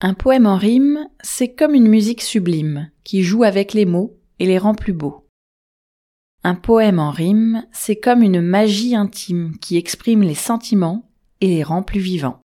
Un poème en rime, c'est comme une musique sublime qui joue avec les mots et les rend plus beaux. Un poème en rime, c'est comme une magie intime qui exprime les sentiments et les rend plus vivants.